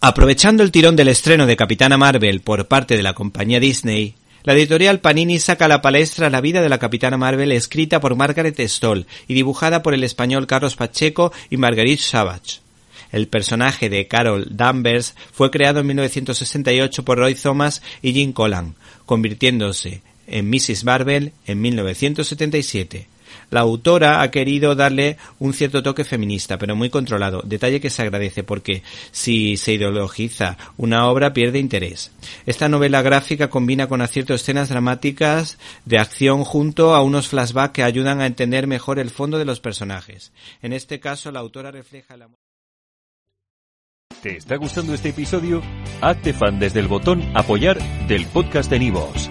Aprovechando el tirón del estreno de Capitana Marvel por parte de la compañía Disney, la editorial Panini saca a la palestra la vida de la Capitana Marvel escrita por Margaret Stoll y dibujada por el español Carlos Pacheco y Marguerite Savage. El personaje de Carol Danvers fue creado en 1968 por Roy Thomas y Jim Collan, convirtiéndose en Mrs. Marvel en 1977. La autora ha querido darle un cierto toque feminista, pero muy controlado, detalle que se agradece porque si se ideologiza una obra pierde interés. Esta novela gráfica combina con acierto escenas dramáticas de acción junto a unos flashbacks que ayudan a entender mejor el fondo de los personajes. En este caso, la autora refleja la ¿Te está gustando este episodio? Hazte fan desde el botón apoyar del podcast de Nivos.